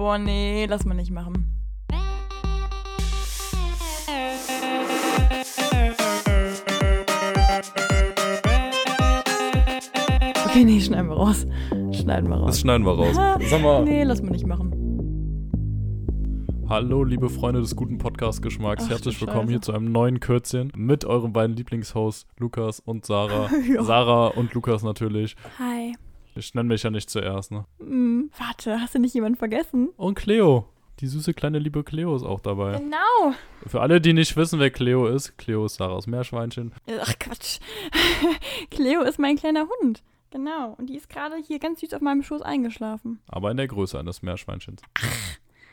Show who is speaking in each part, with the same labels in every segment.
Speaker 1: Boah, nee, lass mal nicht machen. Okay, nee, schneiden wir raus. Schneiden wir raus.
Speaker 2: Das schneiden wir raus. Sag mal,
Speaker 1: Nee, lass mal nicht machen.
Speaker 2: hallo liebe Freunde des guten Podcast-Geschmacks. Herzlich willkommen
Speaker 1: Scheiße.
Speaker 2: hier zu einem neuen Kürzchen mit euren beiden Lieblingshosts Lukas und Sarah. Sarah und Lukas natürlich.
Speaker 1: Hi.
Speaker 2: Ich nenne mich ja nicht zuerst, ne?
Speaker 1: Hm, warte, hast du nicht jemanden vergessen?
Speaker 2: Und Cleo. Die süße kleine liebe Cleo ist auch dabei.
Speaker 1: Genau.
Speaker 2: Für alle, die nicht wissen, wer Cleo ist, Cleo ist Sarahs Meerschweinchen.
Speaker 1: Ach Quatsch. Cleo ist mein kleiner Hund. Genau. Und die ist gerade hier ganz süß auf meinem Schoß eingeschlafen.
Speaker 2: Aber in der Größe eines Meerschweinchens.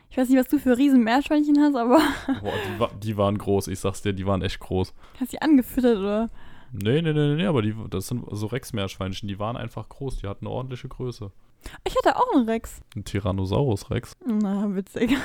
Speaker 1: Ich weiß nicht, was du für riesen Meerschweinchen hast, aber
Speaker 2: Boah, die, wa- die waren groß, ich sag's dir, die waren echt groß.
Speaker 1: hast sie angefüttert oder?
Speaker 2: Nee, nee, nee, nee, aber die, das sind so Rex-Meerschweinchen, die waren einfach groß, die hatten eine ordentliche Größe.
Speaker 1: Ich hatte auch einen Rex.
Speaker 2: Ein Tyrannosaurus Rex.
Speaker 1: Na, witzig.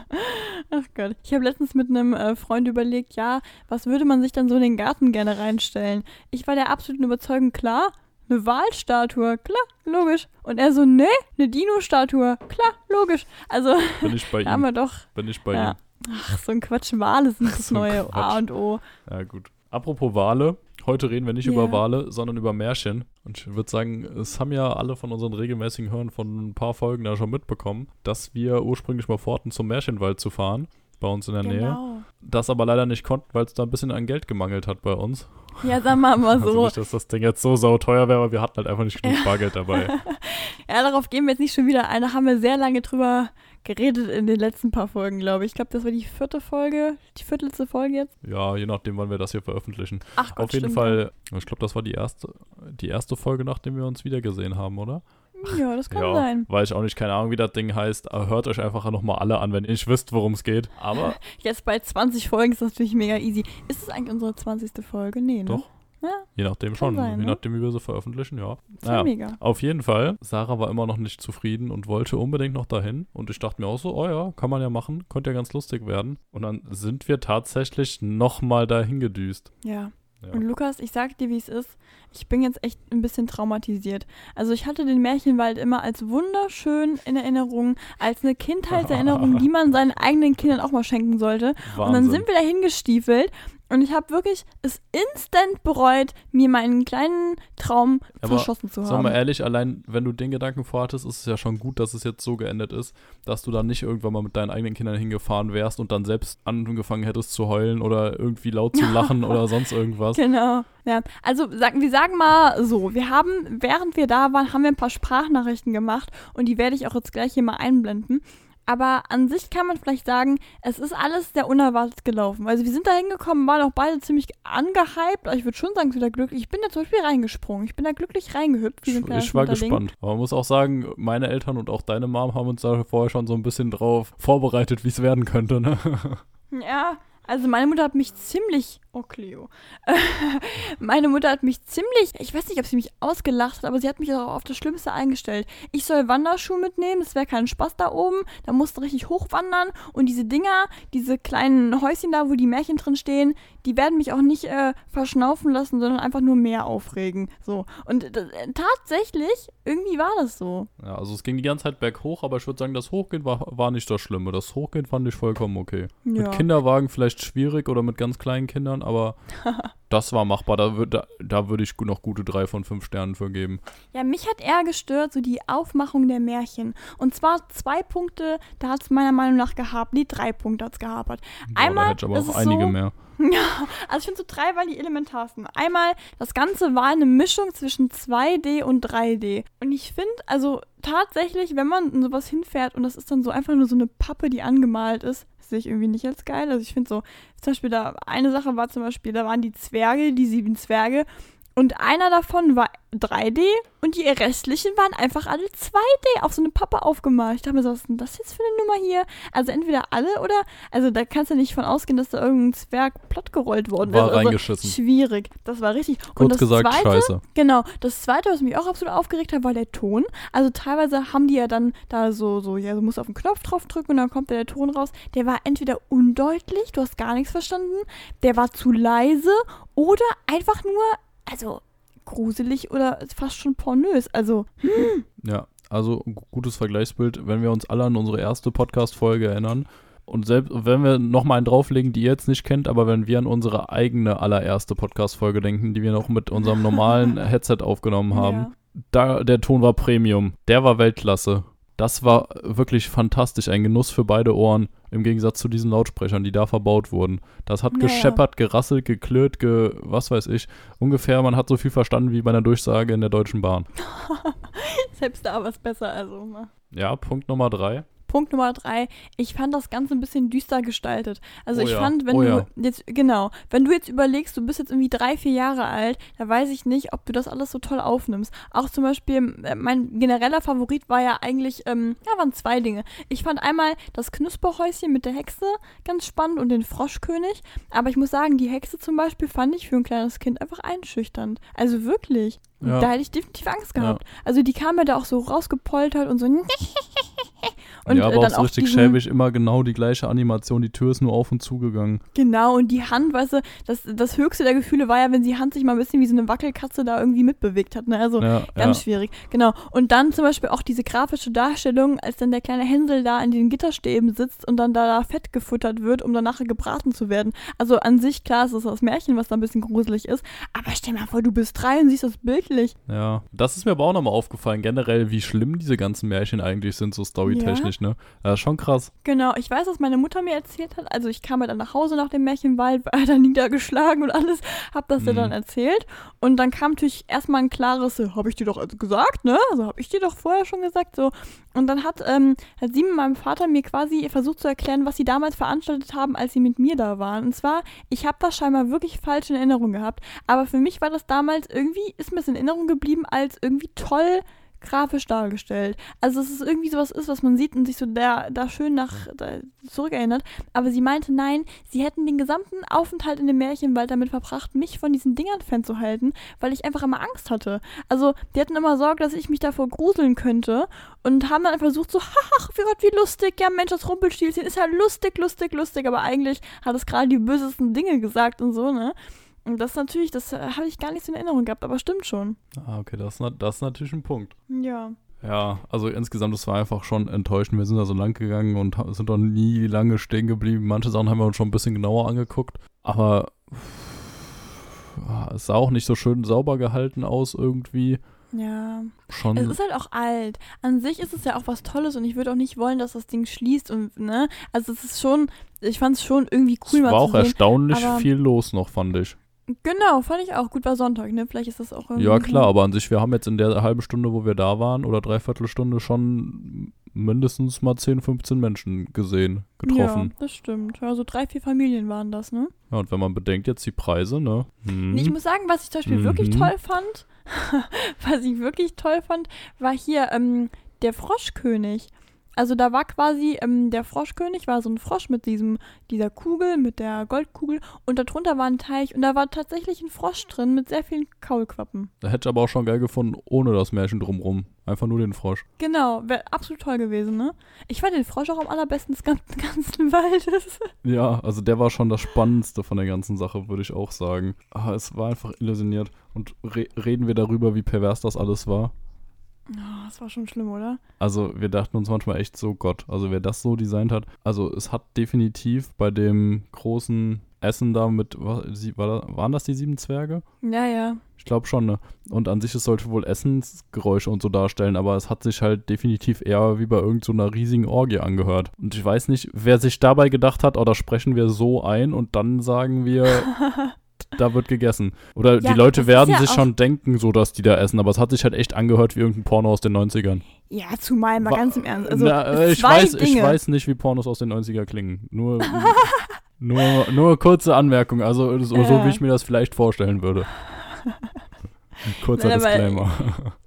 Speaker 1: Ach Gott. Ich habe letztens mit einem äh, Freund überlegt, ja, was würde man sich dann so in den Garten gerne reinstellen? Ich war der absoluten Überzeugung, klar, eine Wahlstatue, klar, logisch. Und er so, nee, eine Dino-Statue, klar, logisch. Also,
Speaker 2: Bin ich bei
Speaker 1: da haben
Speaker 2: ihm.
Speaker 1: wir doch,
Speaker 2: Bin ich bei
Speaker 1: ja.
Speaker 2: ihm.
Speaker 1: ach, so ein Quatsch, Wale sind das
Speaker 2: So
Speaker 1: neue
Speaker 2: Quatsch.
Speaker 1: A und O.
Speaker 2: Ja, gut. Apropos Wale, heute reden wir nicht
Speaker 1: Ja.
Speaker 2: über Wale, sondern über Märchen. Und ich würde sagen, es haben ja alle von unseren regelmäßigen Hörern von ein paar Folgen da schon mitbekommen, dass wir ursprünglich mal vorhatten, zum Märchenwald zu fahren. Bei uns in der Nähe.
Speaker 1: Genau.
Speaker 2: Das aber leider nicht konnten, weil es da ein bisschen an Geld gemangelt hat bei uns.
Speaker 1: Ja, sag mal mal
Speaker 2: Also
Speaker 1: so.
Speaker 2: nicht, dass das Ding jetzt so sauteuer wäre, aber wir hatten halt einfach nicht genug Bargeld dabei.
Speaker 1: Ja, darauf gehen wir jetzt nicht schon wieder ein. Da haben wir sehr lange drüber geredet in den letzten paar Folgen, glaube ich. Ich glaube, das war die vierte Folge, die viertelste Folge jetzt.
Speaker 2: Ja, je nachdem, wann wir das hier veröffentlichen.
Speaker 1: Ach Gott,
Speaker 2: Auf jeden
Speaker 1: stimmt.
Speaker 2: Fall, ich glaube, das war die erste, die erste Folge, nachdem wir uns wiedergesehen haben, oder?
Speaker 1: Ja, das kann
Speaker 2: ja,
Speaker 1: sein.
Speaker 2: weiß ich auch nicht, keine Ahnung, wie das Ding heißt. Hört euch einfach nochmal alle an, wenn ihr nicht wisst, worum es geht. Aber
Speaker 1: Jetzt bei 20 Folgen ist das natürlich mega easy. Ist es eigentlich unsere 20. Folge? Nee, ne?
Speaker 2: Doch.
Speaker 1: Ja,
Speaker 2: je nachdem schon,
Speaker 1: sein,
Speaker 2: je
Speaker 1: ne?
Speaker 2: nachdem, wie wir sie veröffentlichen, ja Naja,
Speaker 1: mega.
Speaker 2: auf jeden Fall, Sarah war immer noch nicht zufrieden und wollte unbedingt noch dahin. Und ich dachte mir auch so, oh ja, kann man ja machen, könnte ja ganz lustig werden. Und dann sind wir tatsächlich nochmal dahin gedüst.
Speaker 1: Ja.
Speaker 2: Ja.
Speaker 1: Und Lukas, ich sag dir, wie es ist. Ich bin jetzt echt ein bisschen traumatisiert. Also ich hatte den Märchenwald immer als wunderschön in Erinnerung, als eine Kindheitserinnerung, die man seinen eigenen Kindern auch mal schenken sollte. Und dann sind wir da hingestiefelt und ich habe wirklich es instant bereut, mir meinen kleinen Traum
Speaker 2: Aber
Speaker 1: verschossen zu
Speaker 2: Sag
Speaker 1: haben.
Speaker 2: mal ehrlich, allein wenn du den Gedanken vorhattest, ist es ja schon gut, dass es jetzt so geendet ist, dass du dann nicht irgendwann mal mit deinen eigenen Kindern hingefahren wärst und dann selbst angefangen hättest zu heulen oder irgendwie laut zu lachen oder sonst irgendwas.
Speaker 1: Genau. Ja, also sagen, wir sagen mal so, wir haben, während wir da waren, haben wir ein paar Sprachnachrichten gemacht und die werde ich auch jetzt gleich hier mal einblenden. Aber an sich kann man vielleicht sagen, es ist alles sehr unerwartet gelaufen. Also wir sind da hingekommen, waren auch beide ziemlich angehypt. aber Ich würde schon sagen, wieder glücklich. Ich bin da zum Beispiel reingesprungen. Ich bin da glücklich reingehüpft.
Speaker 2: Ich, ich war gespannt. Aber man muss auch sagen, meine Eltern und auch deine Mom haben uns da vorher schon so ein bisschen drauf vorbereitet, wie es werden könnte. Ne?
Speaker 1: Ja, also meine Mutter hat mich ziemlich. Oh, Cleo. meine Mutter hat mich ziemlich. Ich weiß nicht, ob sie mich ausgelacht hat, aber sie hat mich auch auf das Schlimmste eingestellt. Ich soll Wanderschuhe mitnehmen, es wäre kein Spaß da oben. Da musst du richtig hochwandern. Und diese Dinger, diese kleinen Häuschen da, wo die Märchen drin stehen, die werden mich auch nicht äh, verschnaufen lassen, sondern einfach nur mehr aufregen. So. Und äh, tatsächlich, irgendwie war das so.
Speaker 2: Ja, also es ging die ganze Zeit berghoch, aber ich würde sagen, das Hochgehen war, war nicht das Schlimme. Das Hochgehen fand ich vollkommen okay.
Speaker 1: Ja.
Speaker 2: Mit Kinderwagen vielleicht schwierig oder mit ganz kleinen Kindern, aber das war machbar. Da, würd- da, da würde ich noch gute drei von fünf Sternen für geben.
Speaker 1: Ja, mich hat eher gestört, so die Aufmachung der Märchen. Und zwar zwei Punkte, da hat es meiner Meinung nach gehabt. Nee, drei Punkte hat es gehapert.
Speaker 2: Boah,
Speaker 1: Einmal,
Speaker 2: da hätte ich aber auch
Speaker 1: ist
Speaker 2: einige
Speaker 1: so,
Speaker 2: mehr.
Speaker 1: Also ich finde so drei waren die elementarsten. Einmal, das Ganze war eine Mischung zwischen 2D und 3D. Und ich finde, also tatsächlich, wenn man in sowas hinfährt und das ist dann so einfach nur so eine Pappe, die angemalt ist, sehe ich irgendwie nicht als geil. Also ich finde so, zum Beispiel da, eine Sache war zum Beispiel, da waren die Zwerge, die sieben Zwerge. Und einer davon war 3D und die restlichen waren einfach alle 2D auf so eine Pappe aufgemalt. Ich dachte mir so, was ist denn das jetzt für eine Nummer hier? Also entweder alle oder, also da kannst du nicht von ausgehen, dass da irgendein Zwerg plattgerollt worden
Speaker 2: War
Speaker 1: ist. Also
Speaker 2: reingeschissen.
Speaker 1: schwierig. Das war richtig. und
Speaker 2: Kurz
Speaker 1: das
Speaker 2: gesagt,
Speaker 1: zweite,
Speaker 2: scheiße.
Speaker 1: Genau. Das zweite, was mich auch absolut aufgeregt hat, war der Ton. Also teilweise haben die ja dann da so, so, ja, du musst auf den Knopf drauf drücken und dann kommt da der Ton raus. Der war entweder undeutlich, du hast gar nichts verstanden, der war zu leise oder einfach nur, also gruselig oder fast schon pornös. Also,
Speaker 2: Ja, Also ein gutes Vergleichsbild, wenn wir uns alle an unsere erste Podcast-Folge erinnern. Und selbst wenn wir nochmal einen drauflegen, die ihr jetzt nicht kennt, aber wenn wir an unsere eigene allererste Podcast-Folge denken, die wir noch mit unserem normalen Headset aufgenommen haben,
Speaker 1: Ja.
Speaker 2: da der Ton war Premium. Der war Weltklasse. Das war wirklich fantastisch, ein Genuss für beide Ohren, im Gegensatz zu diesen Lautsprechern, die da verbaut wurden. Das hat
Speaker 1: Naja.
Speaker 2: gescheppert, gerasselt, geklirrt, ge was weiß ich. Ungefähr, man hat so viel verstanden wie bei einer Durchsage in der Deutschen Bahn.
Speaker 1: Selbst da war es besser, also. ne.
Speaker 2: Ja, Punkt Nummer drei.
Speaker 1: Punkt Nummer drei, ich fand das Ganze ein bisschen düster gestaltet. Also
Speaker 2: Oh
Speaker 1: ich
Speaker 2: ja,
Speaker 1: fand, wenn
Speaker 2: oh
Speaker 1: du
Speaker 2: ja.
Speaker 1: jetzt, genau, wenn du jetzt überlegst, du bist jetzt irgendwie drei, vier Jahre alt, da weiß ich nicht, ob du das alles so toll aufnimmst. Auch zum Beispiel, äh, mein genereller Favorit war ja eigentlich, ähm, ja, waren zwei Dinge. Ich fand einmal das Knusperhäuschen mit der Hexe ganz spannend und den Froschkönig, aber ich muss sagen, die Hexe zum Beispiel fand ich für ein kleines Kind einfach einschüchternd. Also wirklich.
Speaker 2: Ja.
Speaker 1: Da hätte ich definitiv Angst gehabt. Also die kam mir da auch so rausgepoltert und so. Und
Speaker 2: ja, aber
Speaker 1: dann
Speaker 2: auch so richtig schäbig, immer genau die gleiche Animation. Die Tür ist nur auf und zu gegangen.
Speaker 1: Genau, und die Hand, weißt du, das, das höchste der Gefühle war ja, wenn die Hand sich mal ein bisschen wie so eine Wackelkatze da irgendwie mitbewegt hat. Ne? Also
Speaker 2: ja,
Speaker 1: ganz
Speaker 2: ja.
Speaker 1: schwierig. Genau. Und dann zum Beispiel auch diese grafische Darstellung, als dann der kleine Hänsel da in den Gitterstäben sitzt und dann da, da Fett gefuttert wird, um dann nachher gebraten zu werden. Also an sich, klar, es ist das Märchen, was da ein bisschen gruselig ist. Aber stell mal vor, du bist drei und siehst das bildlich.
Speaker 2: Ja, das ist mir aber auch nochmal aufgefallen, generell, wie schlimm diese ganzen Märchen eigentlich sind, so storytechnisch, ne? Das ist schon krass.
Speaker 1: Genau, ich weiß, was meine Mutter mir erzählt hat. Also ich kam ja dann nach Hause nach dem Märchenwald, war dann niedergeschlagen und alles, hab das ihr
Speaker 2: Mhm.
Speaker 1: dann erzählt. Und dann kam natürlich erstmal ein klares, habe ich dir doch gesagt, ne? Also habe ich dir doch vorher schon gesagt, so. Und dann hat, ähm, hat sie mit meinem Vater mir quasi versucht zu erklären, was sie damals veranstaltet haben, als sie mit mir da waren. Und zwar, ich habe das scheinbar wirklich falsch in Erinnerung gehabt. Aber für mich war das damals irgendwie, ist mir das in Erinnerung geblieben als irgendwie toll grafisch dargestellt. Also dass es irgendwie sowas ist, was man sieht und sich so da, da schön nach da zurückerinnert. Aber sie meinte, nein, sie hätten den gesamten Aufenthalt in dem Märchenwald damit verbracht, mich von diesen Dingern fernzuhalten, weil ich einfach immer Angst hatte. Also die hatten immer Sorge, dass ich mich davor gruseln könnte und haben dann versucht so, ach, wie Gott, wie lustig, ja Mensch, das Rumpelstilzchen ist ja lustig, lustig, lustig, aber eigentlich hat es gerade die bösesten Dinge gesagt und so, ne? Das natürlich, das äh, habe ich gar nicht so in Erinnerung gehabt, aber stimmt schon.
Speaker 2: Ah, okay, das, das ist natürlich ein Punkt.
Speaker 1: Ja.
Speaker 2: Ja, also insgesamt, das war einfach schon enttäuschend. Wir sind da so lang gegangen und sind doch nie lange stehen geblieben. Manche Sachen haben wir uns schon ein bisschen genauer angeguckt. Aber ah, es sah auch nicht so schön sauber gehalten aus irgendwie.
Speaker 1: Ja.
Speaker 2: Schon.
Speaker 1: Es ist halt auch alt. An sich ist es ja auch was Tolles und ich würde auch nicht wollen, dass das Ding schließt und, ne? Also es ist schon, ich fand es schon irgendwie cool
Speaker 2: es war auch
Speaker 1: sehen.
Speaker 2: erstaunlich viel los noch, fand ich.
Speaker 1: Genau, fand ich auch. Gut, war Sonntag, ne? Vielleicht ist das auch irgendwie.
Speaker 2: Ja, klar, aber an sich, wir haben jetzt in der halben Stunde, wo wir da waren, oder Dreiviertelstunde schon mindestens mal 10, 15 Menschen gesehen, getroffen.
Speaker 1: Ja, das stimmt. Also drei, vier Familien waren das, ne?
Speaker 2: Ja, und wenn man bedenkt jetzt die Preise, ne? Hm.
Speaker 1: Nee, Ich muss sagen, was ich zum Beispiel wirklich
Speaker 2: Mhm.
Speaker 1: toll fand, was ich wirklich toll fand, war hier ähm, der Froschkönig. Also da war quasi, ähm, der Froschkönig war so ein Frosch mit diesem, dieser Kugel, mit der Goldkugel und darunter war ein Teich und da war tatsächlich ein Frosch drin mit sehr vielen Kaulquappen.
Speaker 2: Da hätte ich aber auch schon geil gefunden, ohne das Märchen drumrum. Einfach nur den Frosch.
Speaker 1: Genau, wäre absolut toll gewesen, ne? Ich fand den Frosch auch am allerbesten des ganzen, ganzen Waldes.
Speaker 2: Ja, also der war schon das Spannendste von der ganzen Sache, würde ich auch sagen. Aber es war einfach illusioniert. Und re reden wir darüber, wie pervers das alles war?
Speaker 1: Oh, das war schon schlimm, oder?
Speaker 2: Also wir dachten uns manchmal echt so, Gott, also wer das so designt hat. Also es hat definitiv bei dem großen Essen da mit, war waren das die sieben Zwerge?
Speaker 1: Ja, ja.
Speaker 2: Ich glaube schon, ne? Und an sich, es sollte wohl Essensgeräusche und so darstellen, aber es hat sich halt definitiv eher wie bei irgendeiner riesigen Orgie angehört. Und ich weiß nicht, wer sich dabei gedacht hat, oh, da sprechen wir so ein und dann sagen wir, da wird gegessen. Oder
Speaker 1: Ja,
Speaker 2: die Leute werden
Speaker 1: ja
Speaker 2: sich schon denken, so dass die da essen, aber es hat sich halt echt angehört wie irgendein Porno aus den 90ern.
Speaker 1: Ja, zumal mal
Speaker 2: Wa-
Speaker 1: ganz im Ernst. Also
Speaker 2: Na, äh, ich, weiß,
Speaker 1: Dinge.
Speaker 2: ich weiß nicht, wie Pornos aus den 90er klingen. Nur, nur, nur kurze Anmerkung, also so, so
Speaker 1: Ja.
Speaker 2: wie ich mir das vielleicht vorstellen würde. Kurzer
Speaker 1: Nein,
Speaker 2: Disclaimer.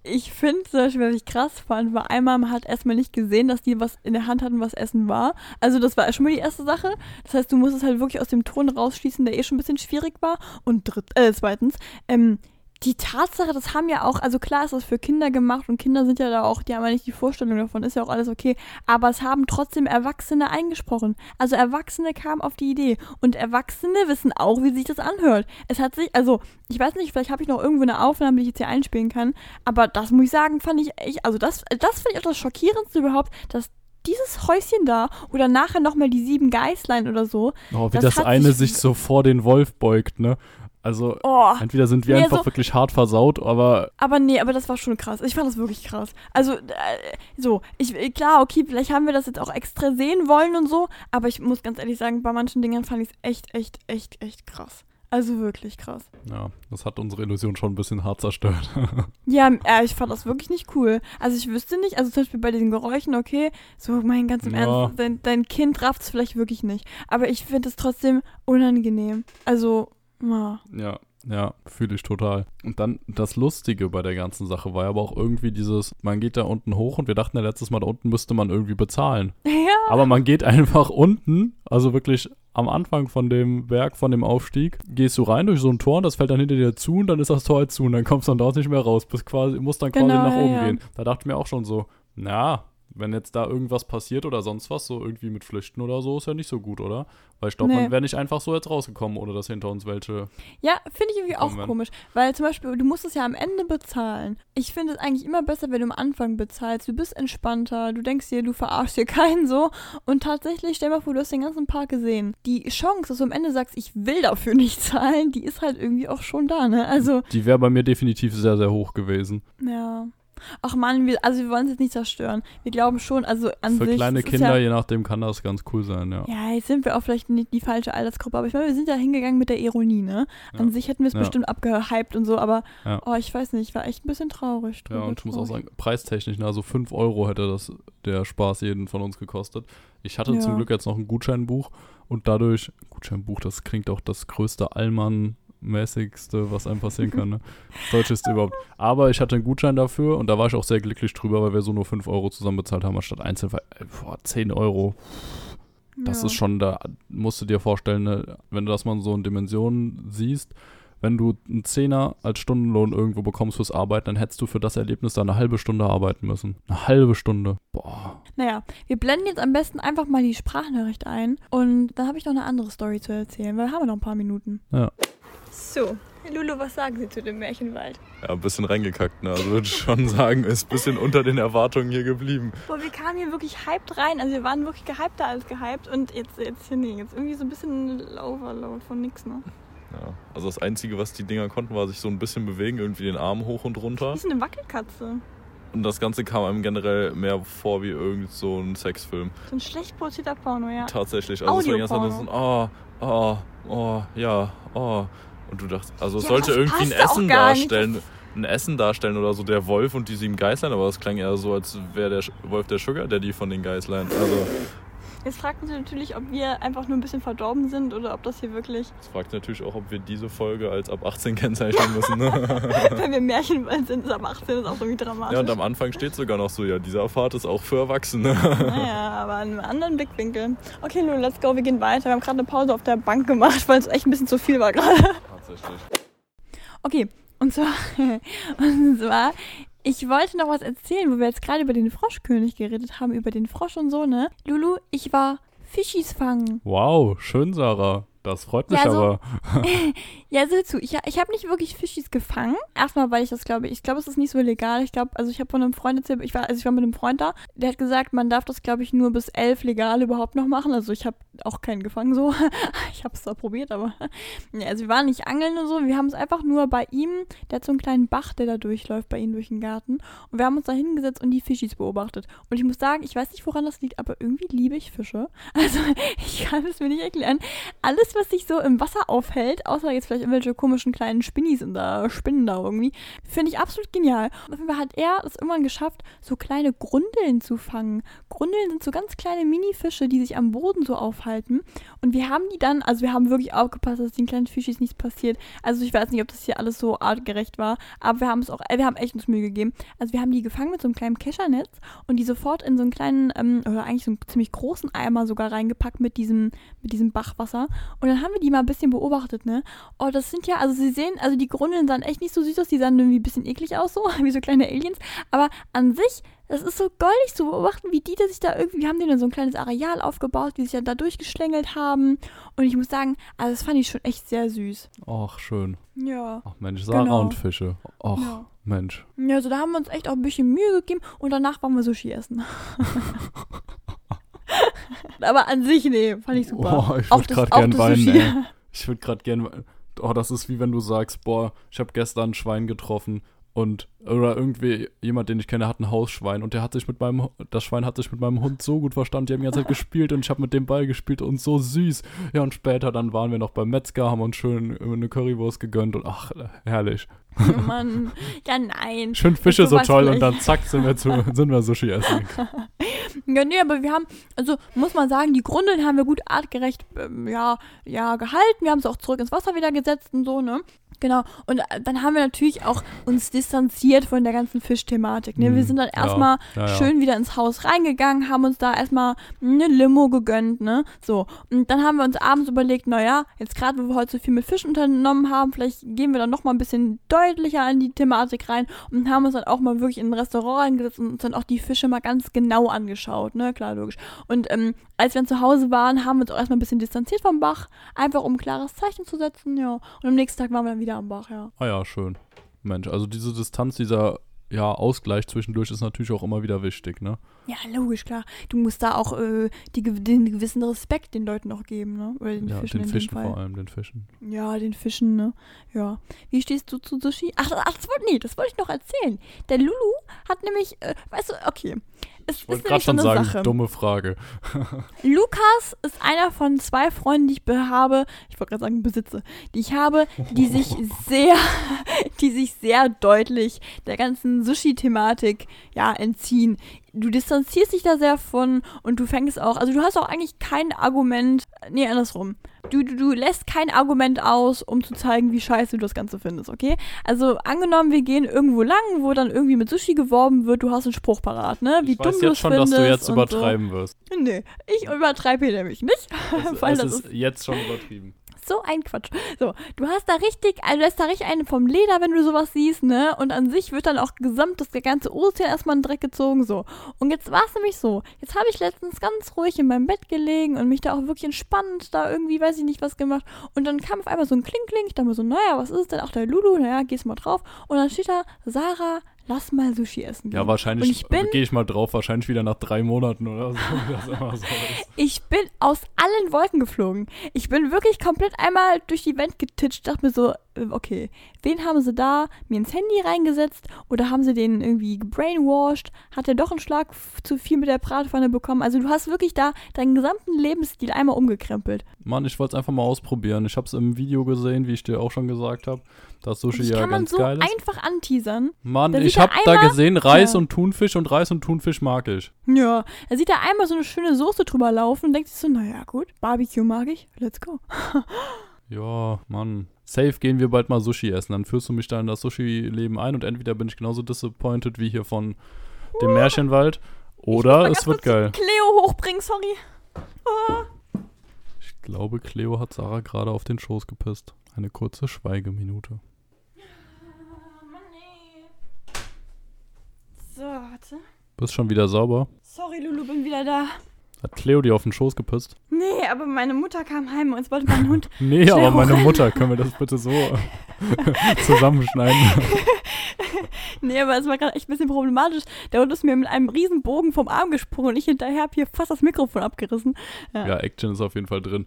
Speaker 1: Ich finde zum Beispiel, was ich krass fand, war einmal, man hat erstmal nicht gesehen, dass die was in der Hand hatten, was Essen war. Also das war schon mal die erste Sache. Das heißt, du musst es halt wirklich aus dem Ton rausschließen, der eh schon ein bisschen schwierig war. Und dritt, äh, zweitens, ähm, die Tatsache, das haben ja auch, also klar ist das für Kinder gemacht und Kinder sind ja da auch, die haben ja nicht die Vorstellung davon, ist ja auch alles okay, aber es haben trotzdem Erwachsene eingesprochen. Also Erwachsene kamen auf die Idee und Erwachsene wissen auch, wie sich das anhört. Es hat sich, also ich weiß nicht, vielleicht habe ich noch irgendwo eine Aufnahme, die ich jetzt hier einspielen kann, aber das muss ich sagen, fand ich echt, also das, das finde ich auch das Schockierendste überhaupt, dass dieses Häuschen da oder nachher nochmal die sieben Geißlein oder so.
Speaker 2: Oh, wie das, das eine sich, sich so vor den Wolf beugt, ne? Also oh, entweder sind wir nee, einfach so, wirklich hart versaut, aber.
Speaker 1: Aber nee, aber das war schon krass. Ich fand das wirklich krass. Also, äh, so, ich, klar, okay, vielleicht haben wir das jetzt auch extra sehen wollen und so, aber ich muss ganz ehrlich sagen, bei manchen Dingen fand ich es echt, echt, echt, echt krass. Also wirklich krass.
Speaker 2: Ja, das hat unsere Illusion schon ein bisschen hart zerstört.
Speaker 1: ja, äh, ich fand das wirklich nicht cool. Also ich wüsste nicht, also zum Beispiel bei diesen Geräuschen, okay, so mein ganz im ja. Ernst, dein, dein Kind rafft es vielleicht wirklich nicht. Aber ich finde es trotzdem unangenehm. Also
Speaker 2: ja. Ja, ja, fühle ich total. Und dann das Lustige bei der ganzen Sache war aber auch irgendwie dieses, man geht da unten hoch und wir dachten ja letztes Mal, da unten müsste man irgendwie bezahlen. Ja. Aber man geht einfach unten, also wirklich am Anfang von dem Berg, von dem Aufstieg, gehst du rein durch so ein Tor und das fällt dann hinter dir zu und dann ist das Tor halt zu und dann kommst du dann dort nicht mehr raus, bis quasi, musst dann quasi genau, nach oben ja. gehen. Da dachte ich mir auch schon so, na, wenn jetzt da irgendwas passiert oder sonst was, so irgendwie mit Flüchten oder so, ist ja nicht so gut, oder? Weil ich glaube, nee. man wäre nicht einfach so jetzt rausgekommen, ohne dass hinter uns welche.
Speaker 1: Ja, finde ich irgendwie auch werden. komisch. Weil zum Beispiel, du musst es ja am Ende bezahlen. Ich finde es eigentlich immer besser, wenn du am Anfang bezahlst. Du bist entspannter, du denkst dir, du verarschst hier keinen so. Und tatsächlich, stell mal vor, du hast den ganzen Park gesehen. Die Chance, dass du am Ende sagst, ich will dafür nicht zahlen, die ist halt irgendwie auch schon da, ne? Also.
Speaker 2: Die wäre bei mir definitiv sehr, sehr hoch gewesen.
Speaker 1: Ja. Ach man, wir, also wir wollen es jetzt nicht zerstören. Wir glauben schon, also an
Speaker 2: Für
Speaker 1: sich.
Speaker 2: Für kleine Kinder, ja, je nachdem, kann das ganz cool sein, ja.
Speaker 1: Ja, jetzt sind wir auch vielleicht nicht die falsche Altersgruppe, aber ich meine, wir sind da hingegangen mit der Ironie, ne? An ja. sich hätten wir es ja. bestimmt abgehypt und so, aber oh, ich weiß nicht, ich war echt ein bisschen traurig.
Speaker 2: Drüber, ja, und ich muss auch sagen, preistechnisch, ne, also 5 Euro hätte das der Spaß jeden von uns gekostet. Ich hatte zum Glück jetzt noch ein Gutscheinbuch und dadurch, Gutscheinbuch, das klingt auch das größte Allmann mäßigste, was einem passieren kann. Ne? Das Deutscheste überhaupt. Aber ich hatte einen Gutschein dafür und da war ich auch sehr glücklich drüber, weil wir so nur 5 Euro zusammen bezahlt haben, anstatt einzeln. Boah, 10 Euro. Das ja. ist schon, da musst du dir vorstellen, ne, wenn du das mal so in Dimensionen siehst, wenn du einen Zehner als Stundenlohn irgendwo bekommst fürs Arbeiten, dann hättest du für das Erlebnis da eine halbe Stunde arbeiten müssen. Eine halbe Stunde. Boah.
Speaker 1: Naja, wir blenden jetzt am besten einfach mal die Sprachnachricht ein und dann habe ich noch eine andere Story zu erzählen, weil wir haben noch ein paar Minuten.
Speaker 2: Ja.
Speaker 1: So, Lulu, was sagen Sie zu dem Märchenwald?
Speaker 2: Ja, ein bisschen reingekackt, ne? Also würde ich schon sagen, ist ein bisschen unter den Erwartungen hier geblieben.
Speaker 1: Boah, wir kamen hier wirklich hyped rein. Also wir waren wirklich gehypter als gehyped und jetzt, jetzt hier nee, jetzt irgendwie so ein bisschen Overload von nix, ne?
Speaker 2: Ja, also das Einzige, was die Dinger konnten, war sich so ein bisschen bewegen, irgendwie den Arm hoch und runter.
Speaker 1: Das ist eine Wackelkatze.
Speaker 2: Und das Ganze kam einem generell mehr vor wie irgend so ein Sexfilm.
Speaker 1: So ein schlecht produzierter Porno, ja.
Speaker 2: Tatsächlich. Also es war Zeit so ein, oh, oh, oh, ja, oh. Und du dachtest, also es ja, sollte irgendwie ein Essen darstellen. Ein Essen darstellen oder so, der Wolf und die sieben Geißlein, aber es klang eher so, als wäre der Wolf der Sugar Daddy von den Geißlein. Also
Speaker 1: Jetzt fragt uns natürlich, ob wir einfach nur ein bisschen verdorben sind oder ob das hier wirklich.
Speaker 2: Es fragt natürlich auch, ob wir diese Folge als ab 18 kennzeichnen müssen. Ne?
Speaker 1: Wenn wir Märchenwald sind, ist ab 18 ist auch irgendwie dramatisch.
Speaker 2: Ja, und am Anfang steht sogar noch so, ja, dieser Pfad ist auch für Erwachsene.
Speaker 1: naja, aber in einem anderen Blickwinkel. Okay, nun, let's go, wir gehen weiter. Wir haben gerade eine Pause auf der Bank gemacht, weil es echt ein bisschen zu viel war gerade. Tatsächlich. Okay, und zwar, und zwar ich wollte noch was erzählen, wo wir jetzt gerade über den Froschkönig geredet haben, über den Frosch und so, ne? Lulu, ich war Fischis fangen.
Speaker 2: Wow, schön, Sarah. Das freut mich
Speaker 1: ja,
Speaker 2: also, aber.
Speaker 1: ja, sieh zu. Ich, ich habe nicht wirklich Fischis gefangen. Erstmal, weil ich das glaube, ich glaube, es ist nicht so legal. Ich glaube, also ich habe von einem Freund erzählt, ich war, also ich war mit einem Freund da, der hat gesagt, man darf das, glaube ich, nur bis elf legal überhaupt noch machen. Also ich habe auch keinen gefangen so. ich habe es zwar probiert, aber. ja, also wir waren nicht angeln und so. Wir haben es einfach nur bei ihm, der hat so einen kleinen Bach, der da durchläuft bei ihm durch den Garten. Und wir haben uns da hingesetzt und die Fischis beobachtet. Und ich muss sagen, ich weiß nicht, woran das liegt, aber irgendwie liebe ich Fische. Also ich kann es mir nicht erklären. Alles, was sich so im Wasser aufhält, außer jetzt vielleicht irgendwelche komischen kleinen Spinnis und da Spinnen da irgendwie, finde ich absolut genial. Und auf jeden Fall hat er es irgendwann geschafft, so kleine Grundeln zu fangen. Grundeln sind so ganz kleine Mini-Fische, die sich am Boden so aufhalten. Und wir haben die dann, also wir haben wirklich aufgepasst, dass den kleinen Fischis nichts passiert. Also ich weiß nicht, ob das hier alles so artgerecht war, aber wir haben es auch, äh, wir haben echt uns Mühe gegeben. Also wir haben die gefangen mit so einem kleinen Keschernetz und die sofort in so einen kleinen, ähm, oder eigentlich so einen ziemlich großen Eimer sogar reingepackt mit diesem, mit diesem Bachwasser. Und dann haben wir die mal ein bisschen beobachtet, ne? Oh, das sind ja, also sie sehen, also die Grundeln sahen echt nicht so süß aus, die sahen irgendwie ein bisschen eklig aus, so, wie so kleine Aliens. Aber an sich, das ist so goldig zu beobachten, wie die da sich da irgendwie, wir haben denen so ein kleines Areal aufgebaut, wie sie sich ja da durchgeschlängelt haben. Und ich muss sagen, also das fand ich schon echt sehr süß.
Speaker 2: Ach, schön.
Speaker 1: Ja.
Speaker 2: Ach Mensch, Sarah
Speaker 1: Genau.
Speaker 2: und Fische. Ach,
Speaker 1: Ja.
Speaker 2: Mensch.
Speaker 1: Ja, also da haben wir uns echt auch ein bisschen Mühe gegeben und danach waren wir Sushi essen. Aber an sich, nee, fand ich super.
Speaker 2: Oh, ich würde gerade gern weinen, ey. Ich würde gerade gern. we- Oh, das ist wie wenn du sagst, boah, ich habe gestern ein Schwein getroffen und oder irgendwie jemand, den ich kenne, hat ein Hausschwein und der hat sich mit meinem das Schwein hat sich mit meinem Hund so gut verstanden, die haben die ganze Zeit gespielt und ich habe mit dem Ball gespielt und so süß. Ja, und später dann waren wir noch beim Metzger, haben uns schön eine Currywurst gegönnt und ach, herrlich.
Speaker 1: Oh Mann, ja nein.
Speaker 2: Schön Fische so toll und dann zack sind wir zu sind wir Sushi essen.
Speaker 1: Ja, nee, aber wir haben, also muss man sagen, die Grundeln haben wir gut artgerecht, ähm, ja, ja, gehalten. Wir haben sie auch zurück ins Wasser wieder gesetzt und so, ne? Genau. Und äh, dann haben wir natürlich auch uns distanziert von der ganzen Fischthematik. Ne? Wir
Speaker 2: Mhm.
Speaker 1: sind dann
Speaker 2: Ja,
Speaker 1: erstmal
Speaker 2: ja, ja.
Speaker 1: schön wieder ins Haus reingegangen, haben uns da erstmal eine Limo gegönnt, ne? So. Und dann haben wir uns abends überlegt, naja, jetzt gerade, wo wir heute so viel mit Fisch unternommen haben, vielleicht gehen wir dann nochmal ein bisschen deutlicher in die Thematik rein und haben uns dann auch mal wirklich in ein Restaurant reingesetzt und uns dann auch die Fische mal ganz genau angeschaut, ne? Klar, logisch. Und ähm, als wir dann zu Hause waren, haben wir uns auch erstmal ein bisschen distanziert vom Bach, einfach um ein klares Zeichen zu setzen, ja. Und am nächsten Tag waren wir dann wieder am Bach, ja.
Speaker 2: Ah ja, schön. Mensch, also diese Distanz, dieser ja, Ausgleich zwischendurch ist natürlich auch immer wieder wichtig, ne?
Speaker 1: Ja, logisch, klar. Du musst da auch äh, die, den gewissen Respekt den Leuten auch geben, ne? Oder den
Speaker 2: ja,
Speaker 1: Fischen
Speaker 2: den Fischen vor allem, den Fischen.
Speaker 1: Ja, den Fischen, ne? Ja. Wie stehst du zu Sushi? Ach, ach das wollte nee, das wollte ich noch erzählen. Der Lulu hat nämlich, äh, weißt du, okay.
Speaker 2: Ich wollte gerade
Speaker 1: so
Speaker 2: schon sagen,
Speaker 1: Sache.
Speaker 2: dumme Frage.
Speaker 1: Lukas ist einer von zwei Freunden, die ich be- habe, ich wollte gerade sagen besitze, die ich habe, die sich sehr, die sich sehr deutlich der ganzen Sushi-Thematik ja entziehen. Du distanzierst dich da sehr von und du fängst auch, also du hast auch eigentlich kein Argument, nee, andersrum. Du, du, du lässt kein Argument aus, um zu zeigen, wie scheiße du das Ganze findest, okay? Also angenommen, wir gehen irgendwo lang, wo dann irgendwie mit Sushi geworben wird, du hast einen Spruch parat, ne? Wie
Speaker 2: ich
Speaker 1: dumm
Speaker 2: weiß
Speaker 1: du
Speaker 2: jetzt
Speaker 1: es
Speaker 2: schon,
Speaker 1: findest
Speaker 2: dass du jetzt übertreiben wirst.
Speaker 1: So. Nee, ich übertreibe hier nämlich nicht. Weil
Speaker 2: es
Speaker 1: das
Speaker 2: ist jetzt schon übertrieben.
Speaker 1: So ein Quatsch. So, du hast da richtig, also lässt da richtig einen vom Leder, wenn du sowas siehst, ne? Und an sich wird dann auch gesamt das ganze Ozean erstmal in den Dreck gezogen, so. Und jetzt war es nämlich so. Jetzt habe ich letztens ganz ruhig in meinem Bett gelegen und mich da auch wirklich entspannt, da irgendwie, weiß ich nicht, was gemacht. Und dann kam auf einmal so ein Kling-Kling. Ich dachte mir so, naja, was ist denn? Auch der Lulu, naja, gehst mal drauf. Und dann steht da, Sarah, lass mal Sushi essen.
Speaker 2: Ja,
Speaker 1: gehen.
Speaker 2: wahrscheinlich
Speaker 1: Und ich bin-
Speaker 2: gehe ich mal drauf, wahrscheinlich wieder nach drei Monaten oder so, so.
Speaker 1: Ich bin aus allen Wolken geflogen. Ich bin wirklich komplett einmal durch die Wand getitscht, dachte mir so, okay, wen haben sie da mir ins Handy reingesetzt oder haben sie den irgendwie gebrainwashed? Hat er doch einen Schlag zu viel mit der Bratpfanne bekommen? Also du hast wirklich da deinen gesamten Lebensstil einmal umgekrempelt.
Speaker 2: Mann, ich wollte es einfach mal ausprobieren. Ich habe es im Video gesehen, wie ich dir auch schon gesagt habe, dass Sushi ja
Speaker 1: kann man
Speaker 2: ganz
Speaker 1: so
Speaker 2: geil ist.
Speaker 1: einfach anteasern.
Speaker 2: Mann,
Speaker 1: Da
Speaker 2: ich
Speaker 1: er
Speaker 2: habe da gesehen Reis
Speaker 1: Ja.
Speaker 2: und Thunfisch und Reis und Thunfisch mag ich.
Speaker 1: Ja, da sieht er einmal so eine schöne Soße drüber laufen und denkt sich so, naja gut, Barbecue mag ich, let's go.
Speaker 2: Ja, Mann. Safe gehen wir bald mal Sushi essen. Dann führst du mich da in das Sushi-Leben ein und entweder bin ich genauso disappointed wie hier von dem Märchenwald oder es wird geil.
Speaker 1: Cleo hochbringen, sorry. Ah.
Speaker 2: Ich glaube, Cleo hat Sarah gerade auf den Schoß gepisst. Eine kurze Schweigeminute.
Speaker 1: So, warte.
Speaker 2: Bist schon wieder sauber?
Speaker 1: Sorry, Lulu, bin wieder da.
Speaker 2: Hat Cleo dir auf den Schoß gepisst?
Speaker 1: Nee, aber meine Mutter kam heim und wollte mein Hund.
Speaker 2: Nee, aber meine. Mutter, können wir das bitte so zusammenschneiden?
Speaker 1: Nee, aber es war gerade echt ein bisschen problematisch. Der Hund ist mir mit einem riesen Bogen vom Arm gesprungen und ich hinterher hab hier fast das Mikrofon abgerissen.
Speaker 2: ja, Action ist auf jeden Fall drin.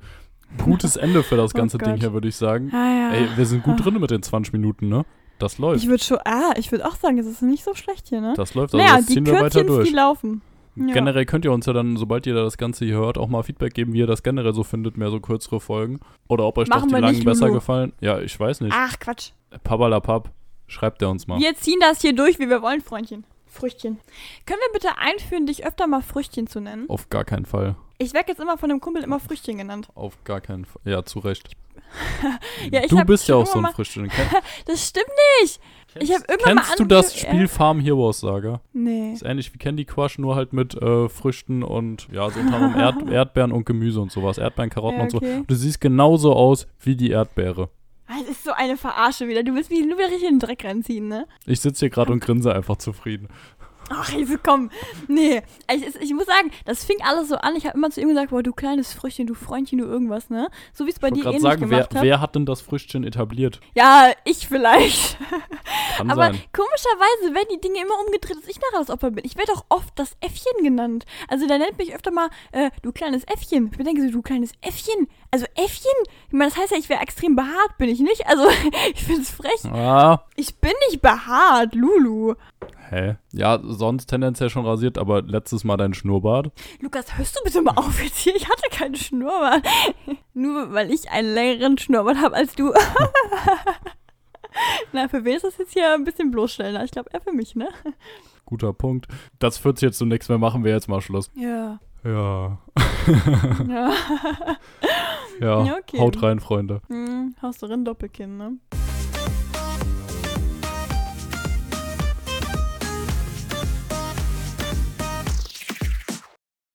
Speaker 2: Gutes Ende für das
Speaker 1: Oh
Speaker 2: ganze Ding
Speaker 1: Gott.
Speaker 2: hier, würde ich sagen.
Speaker 1: Ah ja.
Speaker 2: Ey, wir sind gut drin mit den 20 Minuten, ne? Das läuft.
Speaker 1: ich würde schon, ah, ich würde auch sagen, es ist nicht so schlecht hier, ne?
Speaker 2: Das läuft, also
Speaker 1: naja,
Speaker 2: das
Speaker 1: die
Speaker 2: ziehen wir weiter durch.
Speaker 1: die laufen. Ja.
Speaker 2: Generell könnt ihr uns ja dann, sobald ihr das Ganze hier hört, auch mal Feedback geben, wie ihr das generell so findet, mehr so kürzere Folgen. Oder ob euch
Speaker 1: Machen
Speaker 2: doch die langen besser gefallen. Ja, ich weiß nicht.
Speaker 1: Ach, Quatsch.
Speaker 2: Pabalapap, schreibt der uns mal.
Speaker 1: Wir ziehen das hier durch, wie wir wollen, Freundchen. Früchtchen. Können wir bitte einführen, dich öfter mal Früchtchen zu nennen?
Speaker 2: Auf gar keinen Fall.
Speaker 1: Ich werde jetzt immer von dem Kumpel immer Früchtchen genannt.
Speaker 2: Auf gar keinen Fall. Ja, zu Recht.
Speaker 1: Ja, ich
Speaker 2: du bist ja auch so ein. Ken
Speaker 1: Das stimmt nicht. Ich hab irgendwann mal
Speaker 2: Kennst du das Spiel Farm Heroes Saga?
Speaker 1: Nee.
Speaker 2: Ist ähnlich wie Candy Crush, nur halt mit äh, Früchten und ja, so unter anderem Erd Erdbeeren und Gemüse und sowas. Erdbeeren, Karotten
Speaker 1: Ja,
Speaker 2: und so.
Speaker 1: okay.
Speaker 2: Du siehst genauso aus wie die Erdbeere.
Speaker 1: Ah, Das ist so eine Verarsche wieder. Du willst mich nur wieder richtig in den Dreck reinziehen, ne?
Speaker 2: Ich sitze hier gerade und grinse einfach zufrieden.
Speaker 1: Ach, Hilfe, komm. Nee. Ich, ich muss sagen, das fing alles so an. Ich habe immer zu ihm gesagt, boah, du kleines Früchtchen, du Freundchen, du irgendwas, ne? So wie es bei dir ähnlich
Speaker 2: sagen, wer,
Speaker 1: gemacht hat.
Speaker 2: wer hat denn das Früchtchen etabliert?
Speaker 1: Ja, ich vielleicht.
Speaker 2: Kann
Speaker 1: Aber
Speaker 2: sein.
Speaker 1: komischerweise werden die Dinge immer umgedreht, dass ich nachher das Opfer bin. Ich werde auch oft das Äffchen genannt. Also der nennt mich öfter mal, äh, du kleines Äffchen. Ich denke so, du kleines Äffchen. Also Äffchen? Ich meine, das heißt ja, ich wäre extrem behaart, bin ich nicht? Also ich finde es frech.
Speaker 2: Ah,
Speaker 1: Ich bin nicht behaart, Lulu.
Speaker 2: Hä? Ja, sonst tendenziell schon rasiert, aber letztes Mal dein Schnurrbart.
Speaker 1: Lukas, hörst du bitte mal auf jetzt hier? Ich hatte keinen Schnurrbart. Nur weil ich einen längeren Schnurrbart habe als du. Na, für wen ist das jetzt hier ein bisschen bloßstellender? Ich glaube, eher für mich, ne?
Speaker 2: Guter Punkt. Das führt jetzt zu nichts mehr, machen wir jetzt mal Schluss.
Speaker 1: Ja.
Speaker 2: Ja.
Speaker 1: Ja.
Speaker 2: Ja,
Speaker 1: Ja, okay.
Speaker 2: haut rein, Freunde.
Speaker 1: Hm, haust du rein, Doppelkinn, ne?